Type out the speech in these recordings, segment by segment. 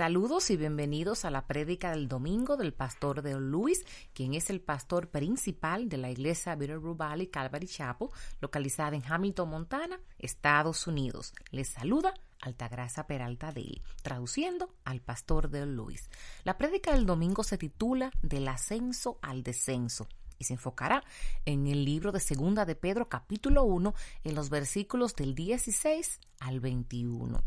Saludos y bienvenidos a la prédica del domingo del pastor de Luis, quien es el pastor principal de la iglesia Bitterroot Valley Calvary Chapel, localizada en Hamilton, Montana, Estados Unidos. Les saluda Altagracia Peralta de él, traduciendo al pastor de Luis. La prédica del domingo se titula Del ascenso al descenso y se enfocará en el libro de Segunda de Pedro capítulo 1 en los versículos del 16 al 21.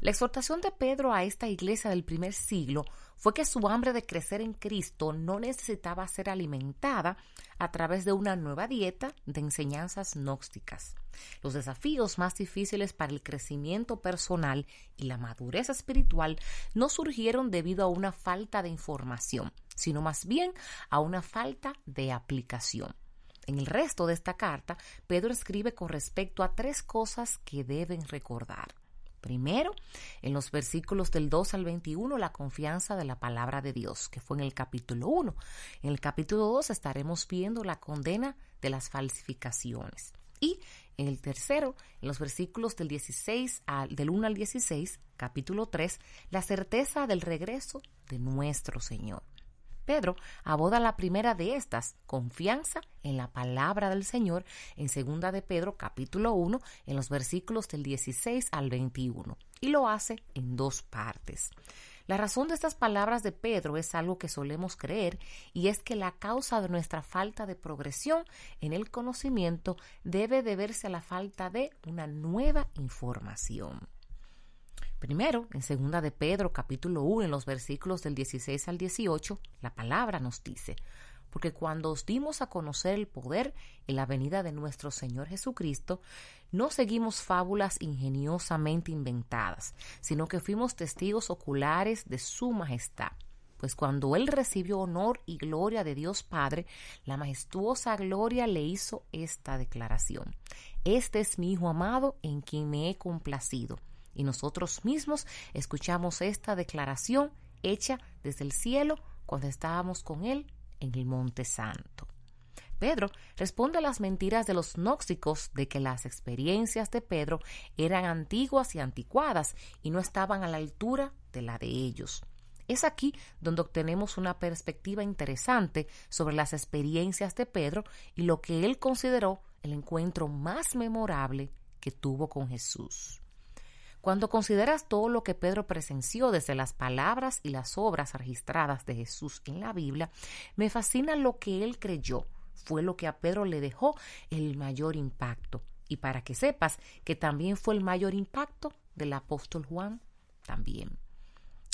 La exhortación de Pedro a esta iglesia del primer siglo fue que su hambre de crecer en Cristo no necesitaba ser alimentada a través de una nueva dieta de enseñanzas gnósticas. Los desafíos más difíciles para el crecimiento personal y la madurez espiritual no surgieron debido a una falta de información, sino más bien a una falta de aplicación. En el resto de esta carta, Pedro escribe con respecto a tres cosas que deben recordar. Primero, en los versículos del 2 al 21, la confianza de la palabra de Dios, que fue en el capítulo 1. En el capítulo 2 estaremos viendo la condena de las falsificaciones. Y en el tercero, en los versículos del 16 al, del 1 al 16, capítulo 3, la certeza del regreso de nuestro Señor. Pedro aboda la primera de estas, confianza en la palabra del Señor, en segunda de Pedro capítulo 1, en los versículos del 16 al 21, y lo hace en dos partes. La razón de estas palabras de Pedro es algo que solemos creer y es que la causa de nuestra falta de progresión en el conocimiento debe deberse a la falta de una nueva información. Primero, en segunda de Pedro, capítulo 1, en los versículos del 16 al 18, la palabra nos dice, porque cuando os dimos a conocer el poder en la venida de nuestro Señor Jesucristo, no seguimos fábulas ingeniosamente inventadas, sino que fuimos testigos oculares de su majestad. Pues cuando él recibió honor y gloria de Dios Padre, la majestuosa gloria le hizo esta declaración. Este es mi Hijo amado en quien me he complacido y nosotros mismos escuchamos esta declaración hecha desde el cielo cuando estábamos con Él en el Monte Santo. Pedro responde a las mentiras de los gnósticos de que las experiencias de Pedro eran antiguas y anticuadas y no estaban a la altura de la de ellos. Es aquí donde obtenemos una perspectiva interesante sobre las experiencias de Pedro y lo que él consideró el encuentro más memorable que tuvo con Jesús. Cuando consideras todo lo que Pedro presenció desde las palabras y las obras registradas de Jesús en la Biblia, me fascina lo que él creyó. Fue lo que a Pedro le dejó el mayor impacto. Y para que sepas que también fue el mayor impacto del apóstol Juan, también.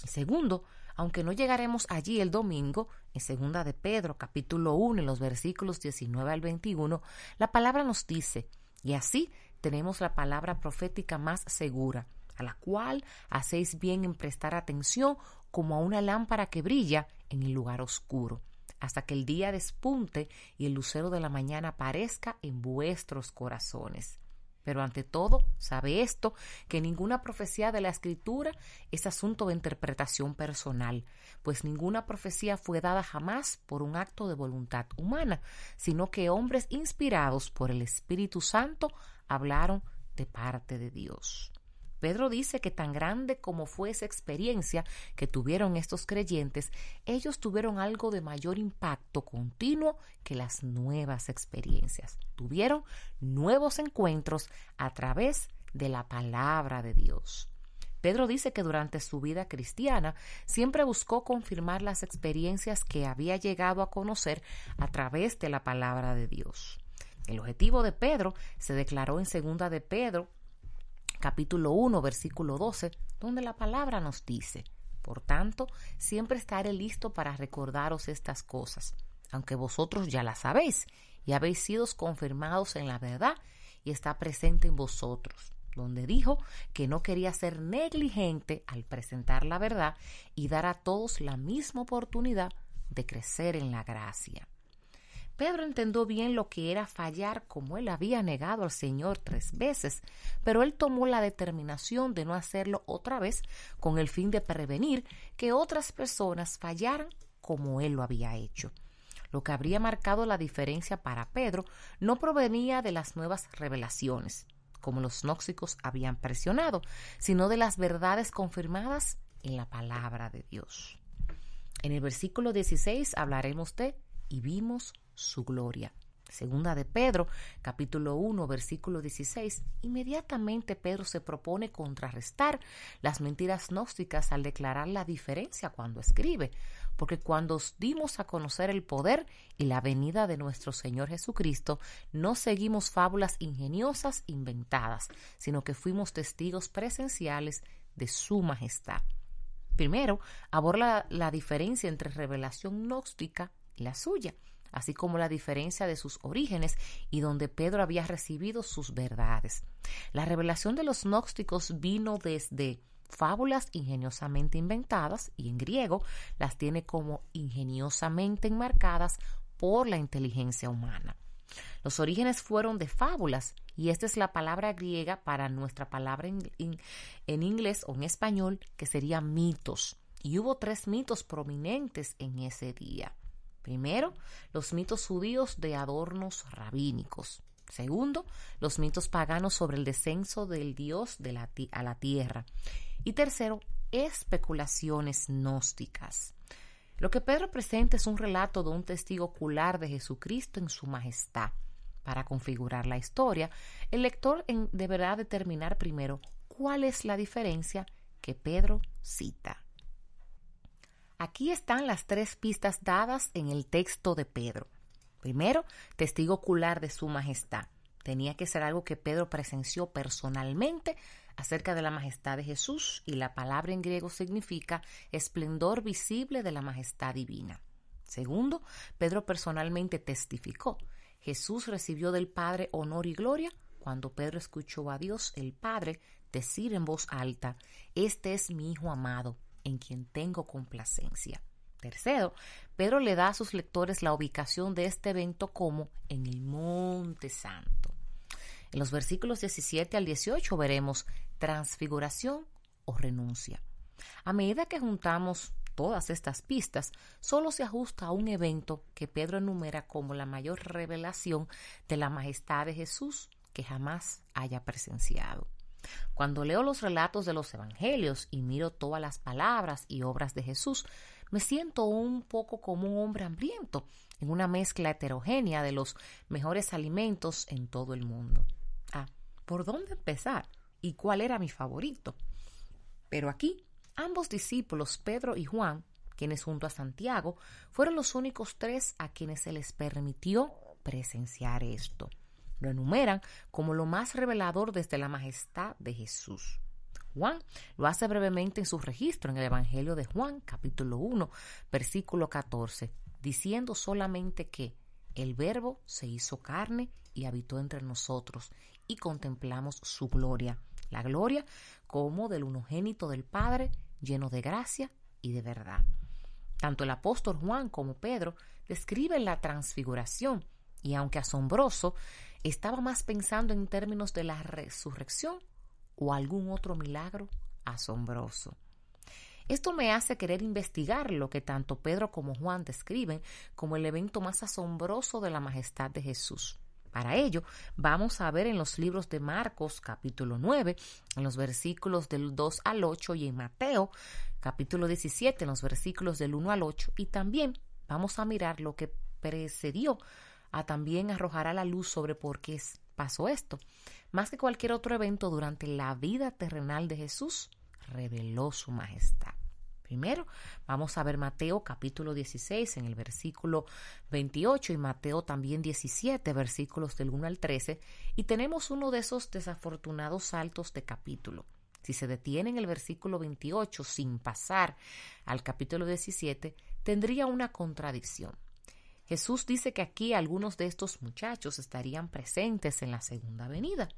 Segundo, aunque no llegaremos allí el domingo, en segunda de Pedro, capítulo 1, en los versículos 19 al 21, la palabra nos dice, y así tenemos la palabra profética más segura, a la cual hacéis bien en prestar atención como a una lámpara que brilla en el lugar oscuro, hasta que el día despunte y el lucero de la mañana aparezca en vuestros corazones. Pero ante todo, sabe esto, que ninguna profecía de la Escritura es asunto de interpretación personal, pues ninguna profecía fue dada jamás por un acto de voluntad humana, sino que hombres inspirados por el Espíritu Santo hablaron de parte de Dios. Pedro dice que tan grande como fue esa experiencia que tuvieron estos creyentes, ellos tuvieron algo de mayor impacto continuo que las nuevas experiencias. Tuvieron nuevos encuentros a través de la palabra de Dios. Pedro dice que durante su vida cristiana siempre buscó confirmar las experiencias que había llegado a conocer a través de la palabra de Dios. El objetivo de Pedro se declaró en segunda de Pedro capítulo 1 versículo 12, donde la palabra nos dice, por tanto, siempre estaré listo para recordaros estas cosas, aunque vosotros ya las sabéis y habéis sido confirmados en la verdad y está presente en vosotros donde dijo que no quería ser negligente al presentar la verdad y dar a todos la misma oportunidad de crecer en la gracia. Pedro entendió bien lo que era fallar como él había negado al Señor tres veces, pero él tomó la determinación de no hacerlo otra vez con el fin de prevenir que otras personas fallaran como él lo había hecho. Lo que habría marcado la diferencia para Pedro no provenía de las nuevas revelaciones, como los gnóxicos habían presionado, sino de las verdades confirmadas en la palabra de Dios. En el versículo 16 hablaremos de y vimos su gloria. Segunda de Pedro, capítulo 1, versículo 16. Inmediatamente Pedro se propone contrarrestar las mentiras gnósticas al declarar la diferencia cuando escribe, porque cuando dimos a conocer el poder y la venida de nuestro Señor Jesucristo, no seguimos fábulas ingeniosas inventadas, sino que fuimos testigos presenciales de su majestad. Primero, aborda la, diferencia entre revelación gnóstica la suya, así como la diferencia de sus orígenes y donde Pedro había recibido sus verdades. La revelación de los gnósticos vino desde fábulas ingeniosamente inventadas y en griego las tiene como ingeniosamente enmarcadas por la inteligencia humana. Los orígenes fueron de fábulas y esta es la palabra griega para nuestra palabra en, en, inglés o en español que sería mitos. Y hubo tres mitos prominentes en ese día. Primero, los mitos judíos de adornos rabínicos. Segundo, los mitos paganos sobre el descenso del Dios de la, a la tierra. Y tercero, especulaciones gnósticas. Lo que Pedro presenta es un relato de un testigo ocular de Jesucristo en su majestad. Para configurar la historia, el lector deberá determinar primero cuál es la diferencia que Pedro cita. Aquí están las tres pistas dadas en el texto de Pedro. Primero, testigo ocular de su majestad. Tenía que ser algo que Pedro presenció personalmente acerca de la majestad de Jesús y la palabra en griego significa esplendor visible de la majestad divina. Segundo, Pedro personalmente testificó. Jesús recibió del Padre honor y gloria cuando Pedro escuchó a Dios el Padre decir en voz alta, Este es mi Hijo amado, en quien tengo complacencia. Tercero, Pedro le da a sus lectores la ubicación de este evento como en el Monte Santo. En los versículos 17 al 18 veremos transfiguración o renuncia. A medida que juntamos todas estas pistas, solo se ajusta a un evento que Pedro enumera como la mayor revelación de la majestad de Jesús que jamás haya presenciado. Cuando leo los relatos de los evangelios y miro todas las palabras y obras de Jesús, me siento un poco como un hombre hambriento en una mezcla heterogénea de los mejores alimentos en todo el mundo. Ah, ¿por dónde empezar? ¿Y cuál era mi favorito? Pero aquí, ambos discípulos, Pedro y Juan, quienes junto a Santiago fueron los únicos tres a quienes se les permitió presenciar esto. Lo enumeran como lo más revelador desde la majestad de Jesús. Juan lo hace brevemente en su registro en el Evangelio de Juan, capítulo 1, versículo 14, diciendo solamente que el Verbo se hizo carne y habitó entre nosotros, y contemplamos su gloria, la gloria como del unogénito del Padre, lleno de gracia y de verdad. Tanto el apóstol Juan como Pedro describen la transfiguración, y aunque asombroso, estaba más pensando en términos de la resurrección o algún otro milagro asombroso. Esto me hace querer investigar lo que tanto Pedro como Juan describen como el evento más asombroso de la majestad de Jesús. Para ello, vamos a ver en los libros de Marcos capítulo 9, en los versículos del 2 al 8 y en Mateo capítulo 17, en los versículos del 1 al 8 y también vamos a mirar lo que precedió también arrojar a la luz sobre por qué pasó esto. Más que cualquier otro evento durante la vida terrenal de Jesús, reveló su majestad. Primero, vamos a ver Mateo capítulo 16 en el versículo 28 y Mateo también 17 versículos del 1 al 13 y tenemos uno de esos desafortunados saltos de capítulo. Si se detiene en el versículo 28 sin pasar al capítulo 17, tendría una contradicción. Jesús dice que aquí algunos de estos muchachos estarían presentes en la segunda venida.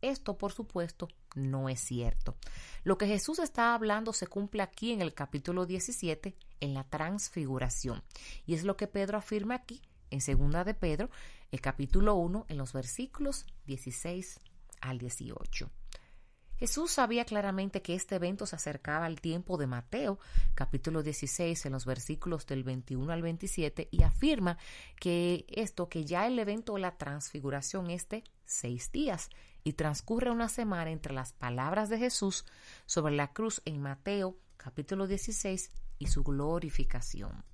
Esto, por supuesto, no es cierto. Lo que Jesús está hablando se cumple aquí en el capítulo 17, en la transfiguración. Y es lo que Pedro afirma aquí, en segunda de Pedro, el capítulo 1, en los versículos 16 al 18. Jesús sabía claramente que este evento se acercaba al tiempo de Mateo, capítulo 16, en los versículos del 21 al 27, y afirma que esto, que ya el evento de la transfiguración es de seis días, y transcurre una semana entre las palabras de Jesús sobre la cruz en Mateo, capítulo 16, y su glorificación.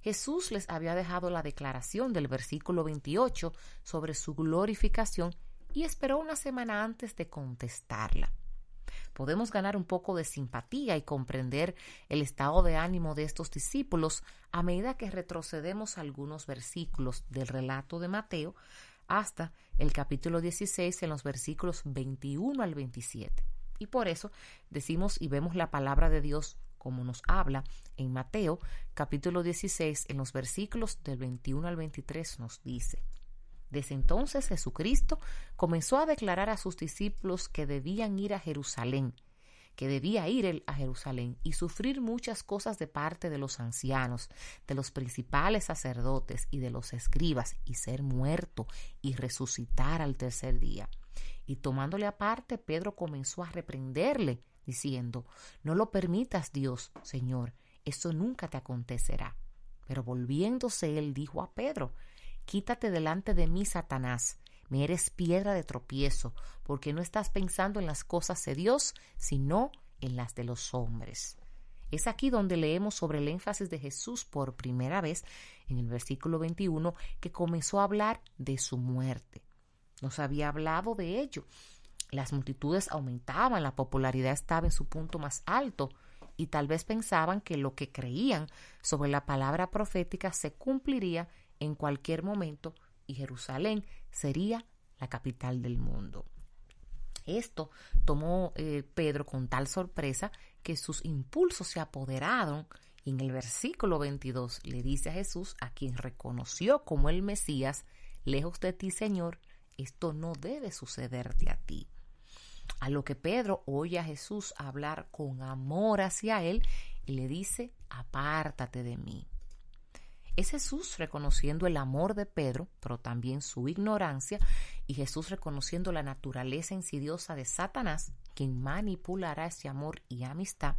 Jesús les había dejado la declaración del versículo 28 sobre su glorificación y esperó una semana antes de contestarla. Podemos ganar un poco de simpatía y comprender el estado de ánimo de estos discípulos a medida que retrocedemos algunos versículos del relato de Mateo hasta el capítulo 16 en los versículos 21 al 27. Y por eso decimos y vemos la palabra de Dios como nos habla en Mateo capítulo 16 en los versículos del 21 al 23 nos dice, desde entonces Jesucristo comenzó a declarar a sus discípulos que debían ir a Jerusalén, que debía ir él a Jerusalén y sufrir muchas cosas de parte de los ancianos, de los principales sacerdotes y de los escribas, y ser muerto y resucitar al tercer día. Y tomándole aparte, Pedro comenzó a reprenderle, diciendo, No lo permitas, Dios, Señor, eso nunca te acontecerá. Pero volviéndose él dijo a Pedro, Quítate delante de mí, Satanás. Me eres piedra de tropiezo, porque no estás pensando en las cosas de Dios, sino en las de los hombres. Es aquí donde leemos sobre el énfasis de Jesús por primera vez en el versículo 21 que comenzó a hablar de su muerte. Nos había hablado de ello. Las multitudes aumentaban, la popularidad estaba en su punto más alto y tal vez pensaban que lo que creían sobre la palabra profética se cumpliría en cualquier momento y Jerusalén sería la capital del mundo. Esto tomó eh, Pedro con tal sorpresa que sus impulsos se apoderaron y en el versículo 22 le dice a Jesús, a quien reconoció como el Mesías, lejos de ti, Señor, esto no debe sucederte a ti. A lo que Pedro oye a Jesús hablar con amor hacia él y le dice, apártate de mí. Es Jesús reconociendo el amor de Pedro, pero también su ignorancia, y Jesús reconociendo la naturaleza insidiosa de Satanás, quien manipulará ese amor y amistad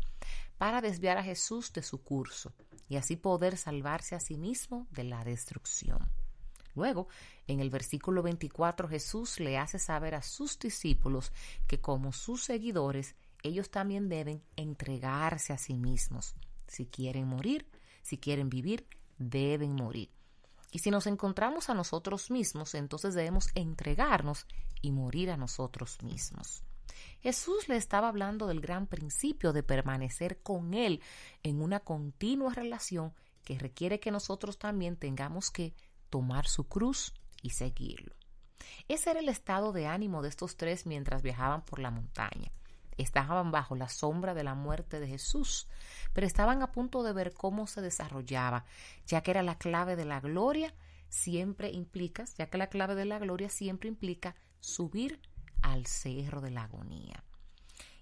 para desviar a Jesús de su curso y así poder salvarse a sí mismo de la destrucción. Luego, en el versículo 24, Jesús le hace saber a sus discípulos que como sus seguidores, ellos también deben entregarse a sí mismos. Si quieren morir, si quieren vivir, deben morir. Y si nos encontramos a nosotros mismos, entonces debemos entregarnos y morir a nosotros mismos. Jesús le estaba hablando del gran principio de permanecer con Él en una continua relación que requiere que nosotros también tengamos que tomar su cruz y seguirlo. Ese era el estado de ánimo de estos tres mientras viajaban por la montaña. Estaban bajo la sombra de la muerte de Jesús, pero estaban a punto de ver cómo se desarrollaba, ya que era la clave de la gloria, siempre implica, ya que la clave de la gloria siempre implica subir al cerro de la agonía.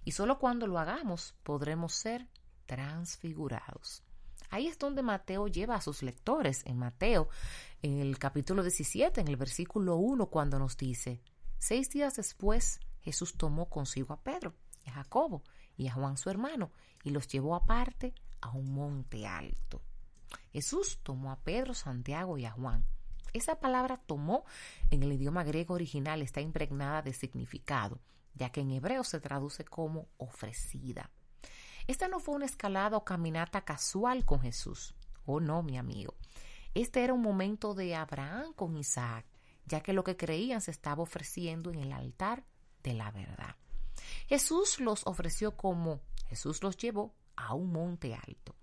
Y solo cuando lo hagamos podremos ser transfigurados. Ahí es donde Mateo lleva a sus lectores, en Mateo, en el capítulo 17, en el versículo 1, cuando nos dice, seis días después Jesús tomó consigo a Pedro y a Jacobo y a Juan su hermano y los llevó aparte a un monte alto. Jesús tomó a Pedro, Santiago y a Juan. Esa palabra tomó en el idioma griego original está impregnada de significado, ya que en hebreo se traduce como ofrecida. Esta no fue una escalada o caminata casual con Jesús. Oh no, mi amigo. Este era un momento de Abraham con Isaac, ya que lo que creían se estaba ofreciendo en el altar de la verdad. Jesús los ofreció como Jesús los llevó a un monte alto.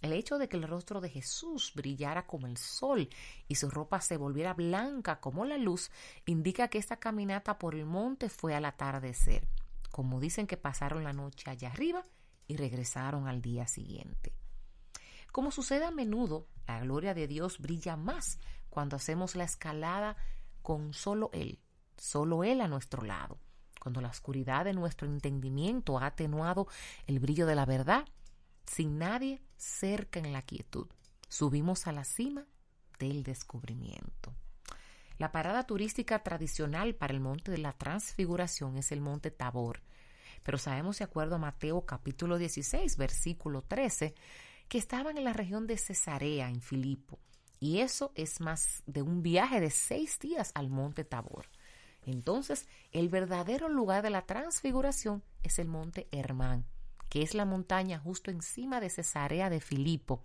El hecho de que el rostro de Jesús brillara como el sol y su ropa se volviera blanca como la luz indica que esta caminata por el monte fue al atardecer, como dicen que pasaron la noche allá arriba y regresaron al día siguiente. Como sucede a menudo, la gloria de Dios brilla más cuando hacemos la escalada con solo Él, solo Él a nuestro lado. Cuando la oscuridad de nuestro entendimiento ha atenuado el brillo de la verdad, sin nadie cerca en la quietud, subimos a la cima del descubrimiento. La parada turística tradicional para el monte de la transfiguración es el monte Tabor, pero sabemos de acuerdo a Mateo capítulo 16, versículo 13, que estaban en la región de Cesarea, en Filipo, y eso es más de un viaje de seis días al monte Tabor. Entonces, el verdadero lugar de la transfiguración es el monte Hermán, que es la montaña justo encima de Cesarea de Filipo,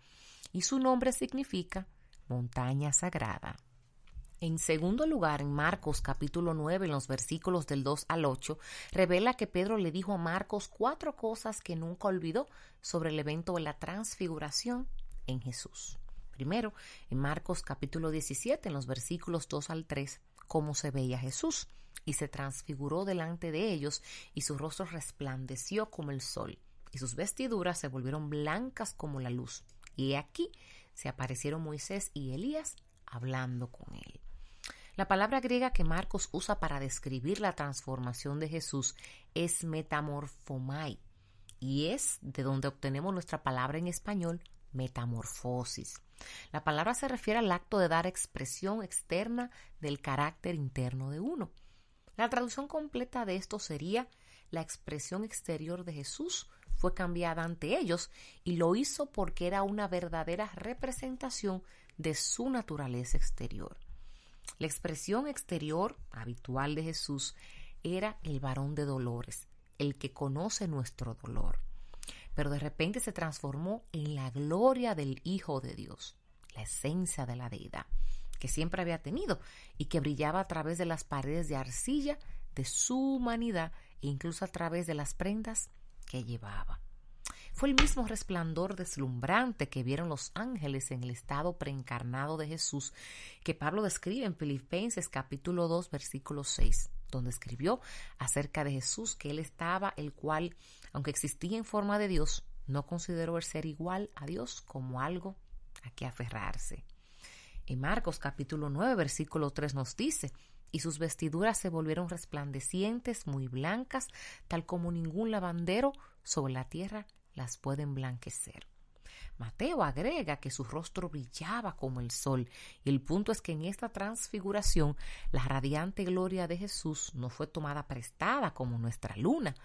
y su nombre significa montaña sagrada. En segundo lugar, en Marcos capítulo 9, en los versículos del 2 al 8, revela que Pedro le dijo a Marcos cuatro cosas que nunca olvidó sobre el evento de la transfiguración en Jesús. Primero, en Marcos capítulo 17, en los versículos 2 al 3, cómo se veía Jesús, y se transfiguró delante de ellos, y su rostro resplandeció como el sol, y sus vestiduras se volvieron blancas como la luz. Y aquí se aparecieron Moisés y Elías hablando con él. La palabra griega que Marcos usa para describir la transformación de Jesús es metamorfomai, y es de donde obtenemos nuestra palabra en español metamorfosis. La palabra se refiere al acto de dar expresión externa del carácter interno de uno. La traducción completa de esto sería la expresión exterior de Jesús fue cambiada ante ellos y lo hizo porque era una verdadera representación de su naturaleza exterior. La expresión exterior habitual de Jesús era el varón de dolores, el que conoce nuestro dolor. Pero de repente se transformó en la gloria del Hijo de Dios, la esencia de la deidad, que siempre había tenido y que brillaba a través de las paredes de arcilla de su humanidad e incluso a través de las prendas que llevaba. Fue el mismo resplandor deslumbrante que vieron los ángeles en el estado preencarnado de Jesús que Pablo describe en Filipenses capítulo 2 versículo 6, donde escribió acerca de Jesús que él estaba el cual, aunque existía en forma de Dios, no consideró el ser igual a Dios como algo a que aferrarse. En Marcos capítulo 9 versículo 3 nos dice, y sus vestiduras se volvieron resplandecientes, muy blancas, tal como ningún lavandero sobre la tierra las puede emblanquecer. Mateo agrega que su rostro brillaba como el sol, y el punto es que en esta transfiguración la radiante gloria de Jesús no fue tomada prestada como nuestra luna,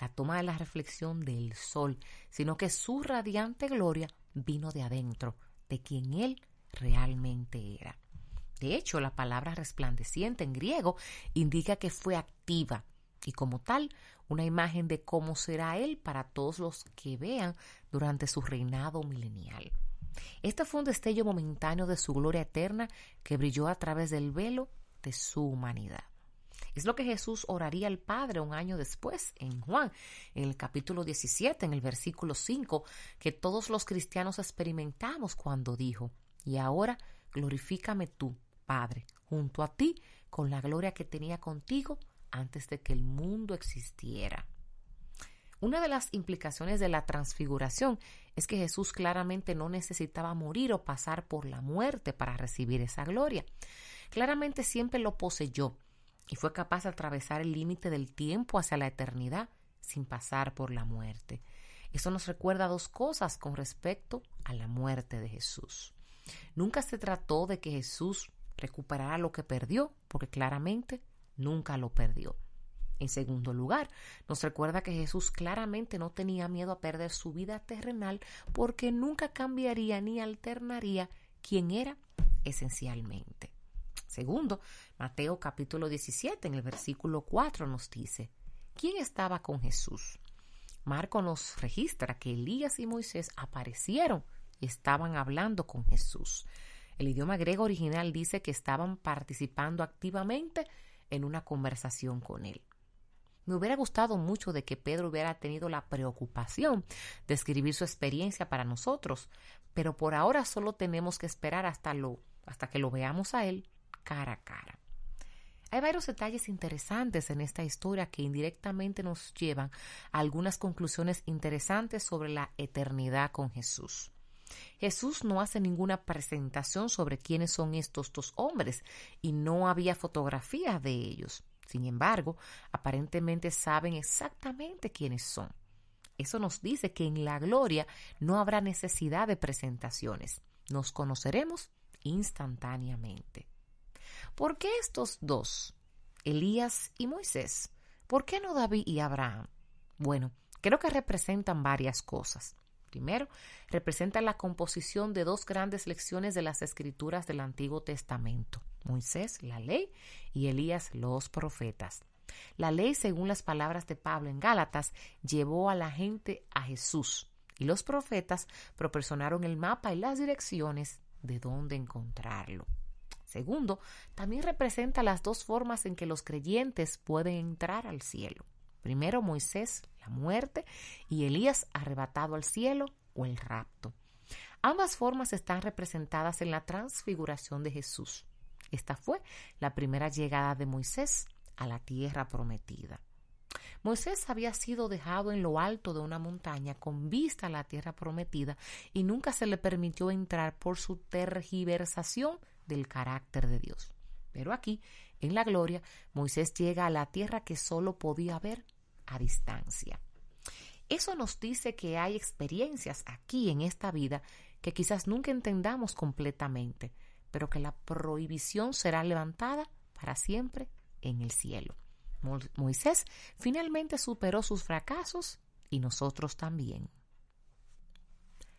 la toma de la reflexión del sol, sino que su radiante gloria vino de adentro, de quien él realmente era. De hecho, la palabra resplandeciente en griego indica que fue activa y como tal una imagen de cómo será Él para todos los que vean durante su reinado milenial. Este fue un destello momentáneo de su gloria eterna que brilló a través del velo de su humanidad. Es lo que Jesús oraría al Padre un año después, en Juan, en el capítulo 17, en el versículo 5, que todos los cristianos experimentamos cuando dijo, y ahora glorifícame tú, Padre, junto a ti, con la gloria que tenía contigo antes de que el mundo existiera. Una de las implicaciones de la transfiguración es que Jesús claramente no necesitaba morir o pasar por la muerte para recibir esa gloria. Claramente siempre lo poseyó y fue capaz de atravesar el límite del tiempo hacia la eternidad sin pasar por la muerte. Eso nos recuerda dos cosas con respecto a la muerte de Jesús. Nunca se trató de que Jesús recuperara lo que perdió, porque claramente nunca lo perdió. En segundo lugar, nos recuerda que Jesús claramente no tenía miedo a perder su vida terrenal porque nunca cambiaría ni alternaría quien era esencialmente. Segundo, Mateo capítulo 17 en el versículo 4 nos dice, ¿quién estaba con Jesús? Marco nos registra que Elías y Moisés aparecieron y estaban hablando con Jesús. El idioma griego original dice que estaban participando activamente en una conversación con él. Me hubiera gustado mucho de que Pedro hubiera tenido la preocupación de escribir su experiencia para nosotros, pero por ahora solo tenemos que esperar hasta, lo, hasta que lo veamos a él cara a cara. Hay varios detalles interesantes en esta historia que indirectamente nos llevan a algunas conclusiones interesantes sobre la eternidad con Jesús. Jesús no hace ninguna presentación sobre quiénes son estos dos hombres y no había fotografías de ellos. Sin embargo, aparentemente saben exactamente quiénes son. Eso nos dice que en la gloria no habrá necesidad de presentaciones. Nos conoceremos instantáneamente. ¿Por qué estos dos, Elías y Moisés? ¿Por qué no David y Abraham? Bueno, creo que representan varias cosas. Primero, representa la composición de dos grandes lecciones de las escrituras del Antiguo Testamento, Moisés, la ley, y Elías, los profetas. La ley, según las palabras de Pablo en Gálatas, llevó a la gente a Jesús y los profetas proporcionaron el mapa y las direcciones de dónde encontrarlo. Segundo, también representa las dos formas en que los creyentes pueden entrar al cielo. Primero Moisés, la muerte, y Elías arrebatado al cielo o el rapto. Ambas formas están representadas en la transfiguración de Jesús. Esta fue la primera llegada de Moisés a la tierra prometida. Moisés había sido dejado en lo alto de una montaña con vista a la tierra prometida y nunca se le permitió entrar por su tergiversación del carácter de Dios. Pero aquí, en la gloria, Moisés llega a la tierra que solo podía ver a distancia. Eso nos dice que hay experiencias aquí en esta vida que quizás nunca entendamos completamente, pero que la prohibición será levantada para siempre en el cielo. Moisés finalmente superó sus fracasos y nosotros también.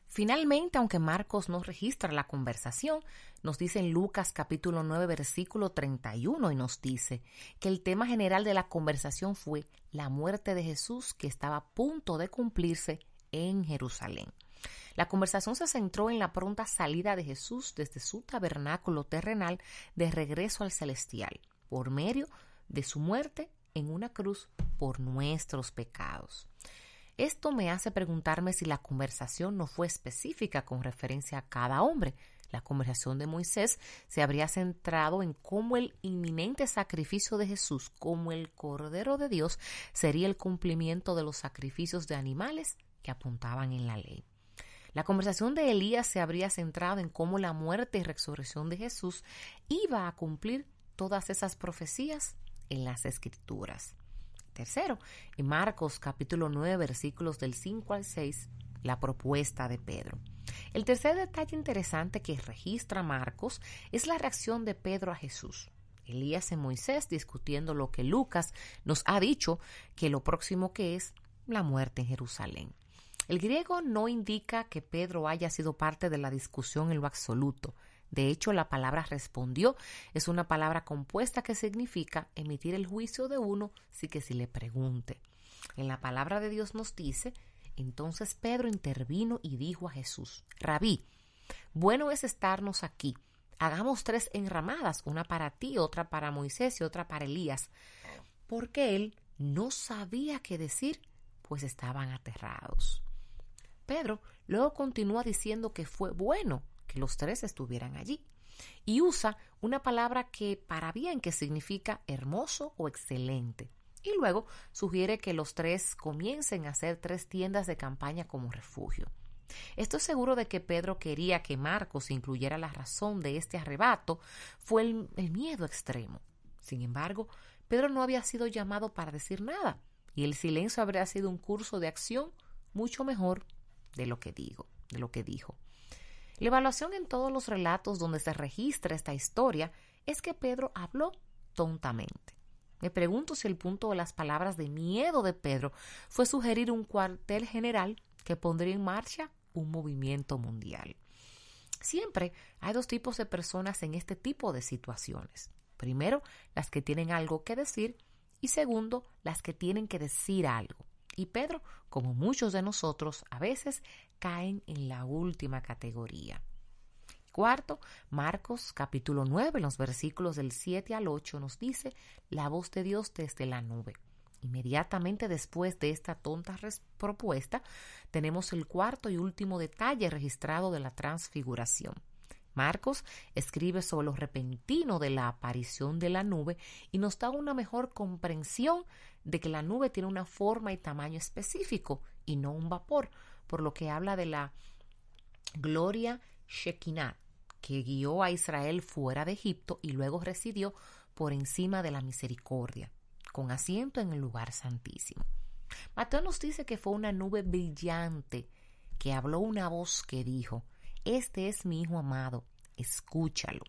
Finalmente, aunque Marcos no registra la conversación, nos dice en Lucas capítulo 9 versículo 31 y nos dice que el tema general de la conversación fue la muerte de Jesús que estaba a punto de cumplirse en Jerusalén. La conversación se centró en la pronta salida de Jesús desde su tabernáculo terrenal de regreso al celestial, por medio de su muerte en una cruz por nuestros pecados. Esto me hace preguntarme si la conversación no fue específica con referencia a cada hombre. La conversación de Moisés se habría centrado en cómo el inminente sacrificio de Jesús como el Cordero de Dios sería el cumplimiento de los sacrificios de animales que apuntaban en la ley. La conversación de Elías se habría centrado en cómo la muerte y resurrección de Jesús iba a cumplir todas esas profecías en las escrituras. Tercero, en Marcos capítulo 9 versículos del 5 al 6, la propuesta de Pedro. El tercer detalle interesante que registra Marcos es la reacción de Pedro a Jesús. Elías y Moisés discutiendo lo que Lucas nos ha dicho que lo próximo que es la muerte en Jerusalén. El griego no indica que Pedro haya sido parte de la discusión en lo absoluto. De hecho, la palabra respondió es una palabra compuesta que significa emitir el juicio de uno sí que si le pregunte. En la palabra de Dios nos dice, entonces Pedro intervino y dijo a Jesús, Rabí, bueno es estarnos aquí. Hagamos tres enramadas, una para ti, otra para Moisés y otra para Elías. Porque él no sabía qué decir, pues estaban aterrados. Pedro luego continúa diciendo que fue bueno que los tres estuvieran allí. Y usa una palabra que para bien que significa hermoso o excelente. Y luego sugiere que los tres comiencen a hacer tres tiendas de campaña como refugio. Estoy seguro de que Pedro quería que Marcos incluyera la razón de este arrebato, fue el, miedo extremo. Sin embargo, Pedro no había sido llamado para decir nada, y el silencio habría sido un curso de acción mucho mejor de lo que digo, de lo que dijo. La evaluación en todos los relatos donde se registra esta historia es que Pedro habló tontamente. Me pregunto si el punto de las palabras de miedo de Pedro fue sugerir un cuartel general que pondría en marcha un movimiento mundial. Siempre hay dos tipos de personas en este tipo de situaciones. Primero, las que tienen algo que decir y segundo, las que tienen que decir algo. Y Pedro, como muchos de nosotros, a veces caen en la última categoría. Cuarto, Marcos capítulo 9, los versículos del 7 al 8 nos dice la voz de Dios desde la nube. Inmediatamente después de esta tonta propuesta, tenemos el cuarto y último detalle registrado de la transfiguración. Marcos escribe sobre lo repentino de la aparición de la nube y nos da una mejor comprensión de que la nube tiene una forma y tamaño específico y no un vapor, por lo que habla de la gloria Shekinah, que guió a Israel fuera de Egipto y luego residió por encima de la misericordia, con asiento en el lugar santísimo. Mateo nos dice que fue una nube brillante, que habló una voz que dijo, Este es mi Hijo amado, escúchalo.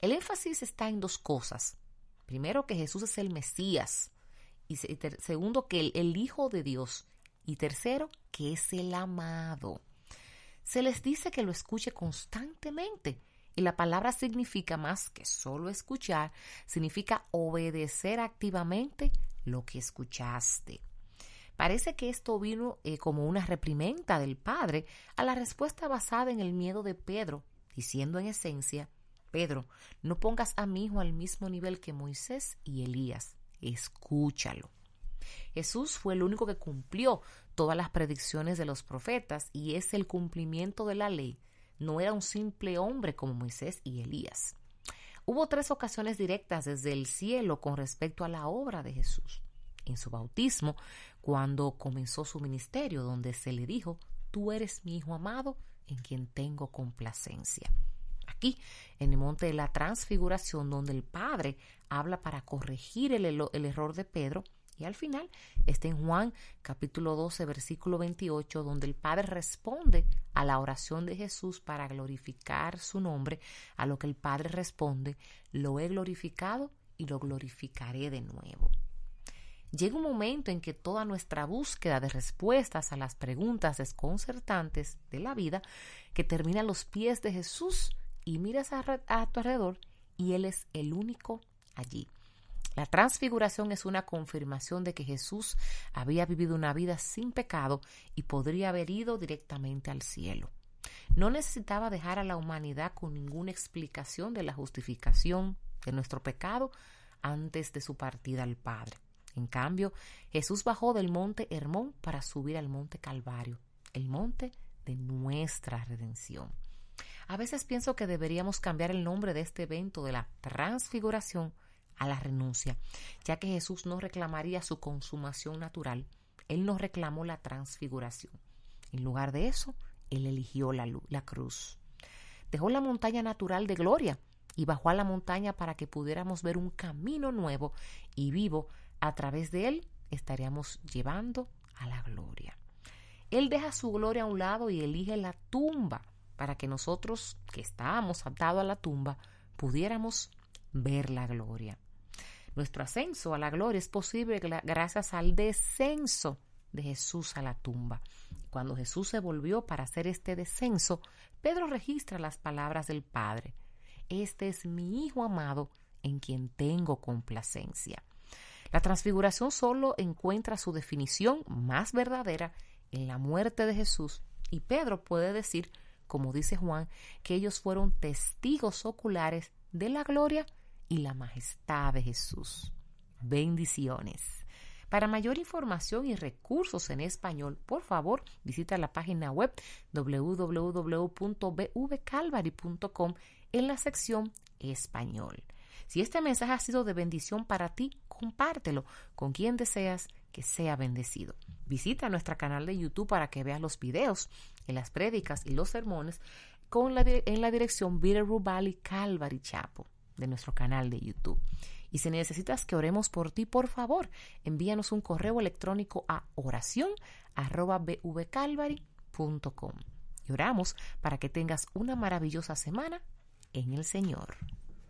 El énfasis está en dos cosas. Primero, que Jesús es el Mesías, y segundo, que el, el Hijo de Dios. Y tercero, que es el amado. Se les dice que lo escuche constantemente. Y la palabra significa más que solo escuchar, significa obedecer activamente lo que escuchaste. Parece que esto vino eh, como una reprimenda del Padre a la respuesta basada en el miedo de Pedro, diciendo en esencia, Pedro, no pongas a mi hijo al mismo nivel que Moisés y Elías, escúchalo. Jesús fue el único que cumplió todas las predicciones de los profetas y es el cumplimiento de la ley. No era un simple hombre como Moisés y Elías. Hubo tres ocasiones directas desde el cielo con respecto a la obra de Jesús. En su bautismo, cuando comenzó su ministerio, donde se le dijo, tú eres mi Hijo amado, en quien tengo complacencia. Aquí, en el monte de la transfiguración, donde el Padre habla para corregir el, el error de Pedro, y al final está en Juan capítulo 12, versículo 28, donde el Padre responde a la oración de Jesús para glorificar su nombre, a lo que el Padre responde, lo he glorificado y lo glorificaré de nuevo. Llega un momento en que toda nuestra búsqueda de respuestas a las preguntas desconcertantes de la vida, que termina a los pies de Jesús y miras a, a tu alrededor y Él es el único allí. La transfiguración es una confirmación de que Jesús había vivido una vida sin pecado y podría haber ido directamente al cielo. No necesitaba dejar a la humanidad con ninguna explicación de la justificación de nuestro pecado antes de su partida al Padre. En cambio, Jesús bajó del monte Hermón para subir al monte Calvario, el monte de nuestra redención. A veces pienso que deberíamos cambiar el nombre de este evento de la transfiguración a la renuncia, ya que Jesús no reclamaría su consumación natural, Él no reclamó la transfiguración. En lugar de eso, Él eligió la, la cruz. Dejó la montaña natural de gloria y bajó a la montaña para que pudiéramos ver un camino nuevo y vivo. A través de Él estaríamos llevando a la gloria. Él deja su gloria a un lado y elige la tumba para que nosotros que estábamos atados a la tumba pudiéramos ver la gloria. Nuestro ascenso a la gloria es posible gracias al descenso de Jesús a la tumba. Cuando Jesús se volvió para hacer este descenso, Pedro registra las palabras del Padre. Este es mi Hijo amado en quien tengo complacencia. La transfiguración solo encuentra su definición más verdadera en la muerte de Jesús y Pedro puede decir, como dice Juan, que ellos fueron testigos oculares de la gloria y la majestad de Jesús. Bendiciones. Para mayor información y recursos en español, por favor, visita la página web www.bvcalvary.com en la sección Español. Si este mensaje ha sido de bendición para ti, compártelo con quien deseas que sea bendecido. Visita nuestro canal de YouTube para que veas los videos las prédicas y los sermones en la dirección Bitterroot Calvary Chapo de nuestro canal de YouTube. Y si necesitas que oremos por ti, por favor, envíanos un correo electrónico a oración Y oramos para que tengas una maravillosa semana en el Señor.